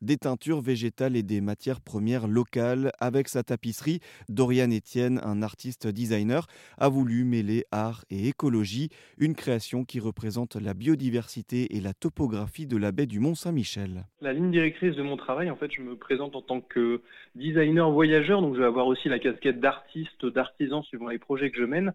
des teintures végétales et des matières premières locales. Avec sa tapisserie, Dorian Etienne, un artiste designer, a voulu mêler art et écologie, une création qui représente la biodiversité et la topographie de la baie du Mont-Saint-Michel. La ligne directrice de mon travail, en fait, je me présente en tant que designer voyageur, donc je vais avoir aussi la casquette d'artiste, d'artisan suivant les projets que je mène,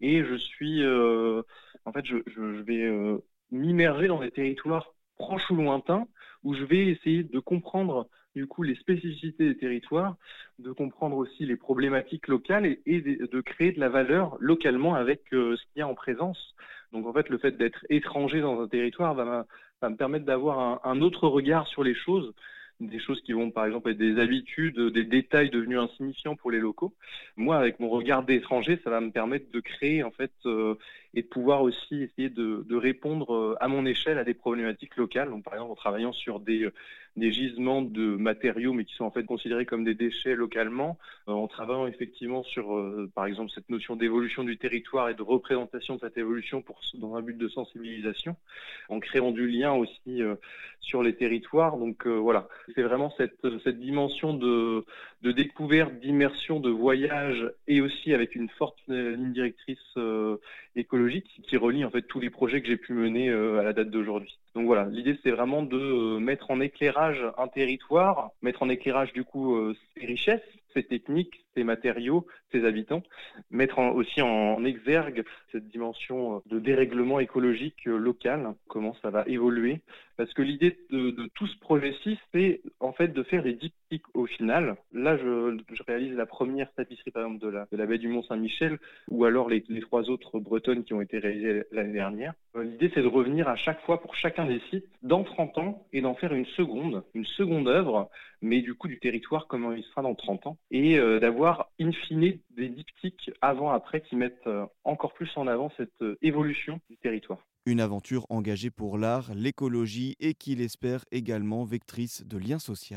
et je suis, euh, en fait, je, vais euh, m'immerger dans des territoires proches ou lointains où je vais essayer de comprendre du coup les spécificités des territoires, de comprendre aussi les problématiques locales et, de, créer de la valeur localement avec euh, ce qu'il y a en présence. Donc en fait, le fait d'être étranger dans un territoire va, me permettre d'avoir un, autre regard sur les choses des choses qui vont par exemple être des habitudes, des détails devenus insignifiants pour les locaux. Moi, avec mon regard d'étranger, ça va me permettre de créer en fait euh, et de pouvoir aussi essayer de, répondre euh, à mon échelle à des problématiques locales. Donc par exemple en travaillant sur des, euh, gisements de matériaux mais qui sont en fait considérés comme des déchets localement, en travaillant effectivement sur par exemple cette notion d'évolution du territoire et de représentation de cette évolution pour, dans un but de sensibilisation, en créant du lien aussi sur les territoires. Donc voilà, c'est vraiment cette, cette dimension de, découverte, d'immersion, de voyage et aussi avec une forte ligne directrice euh, qui relie en fait tous les projets que j'ai pu mener euh, à la date d'aujourd'hui. Donc voilà, l'idée c'est vraiment de euh, mettre en éclairage un territoire, mettre en éclairage du coup ses richesses, ses techniques, ses matériaux, ses habitants, mettre aussi en exergue cette dimension de dérèglement écologique local, comment ça va évoluer. Parce que l'idée de, tout ce projet-ci, c'est en fait de faire des diptyques au final. Là, je, réalise la première tapisserie, par exemple, de la, baie du Mont-Saint-Michel, ou alors les, trois autres bretonnes qui ont été réalisées l'année dernière. Euh, l'idée, c'est de revenir à chaque fois pour chacun des sites dans 30 ans et d'en faire une seconde, une seconde œuvre, mais du coup du territoire, comment il sera dans 30 ans, et euh, d'avoir in fine des diptyques avant-après qui mettent euh, encore plus en avant cette évolution du territoire. Une aventure engagée pour l'art, l'écologie et qui l'espère également vectrice de liens sociaux.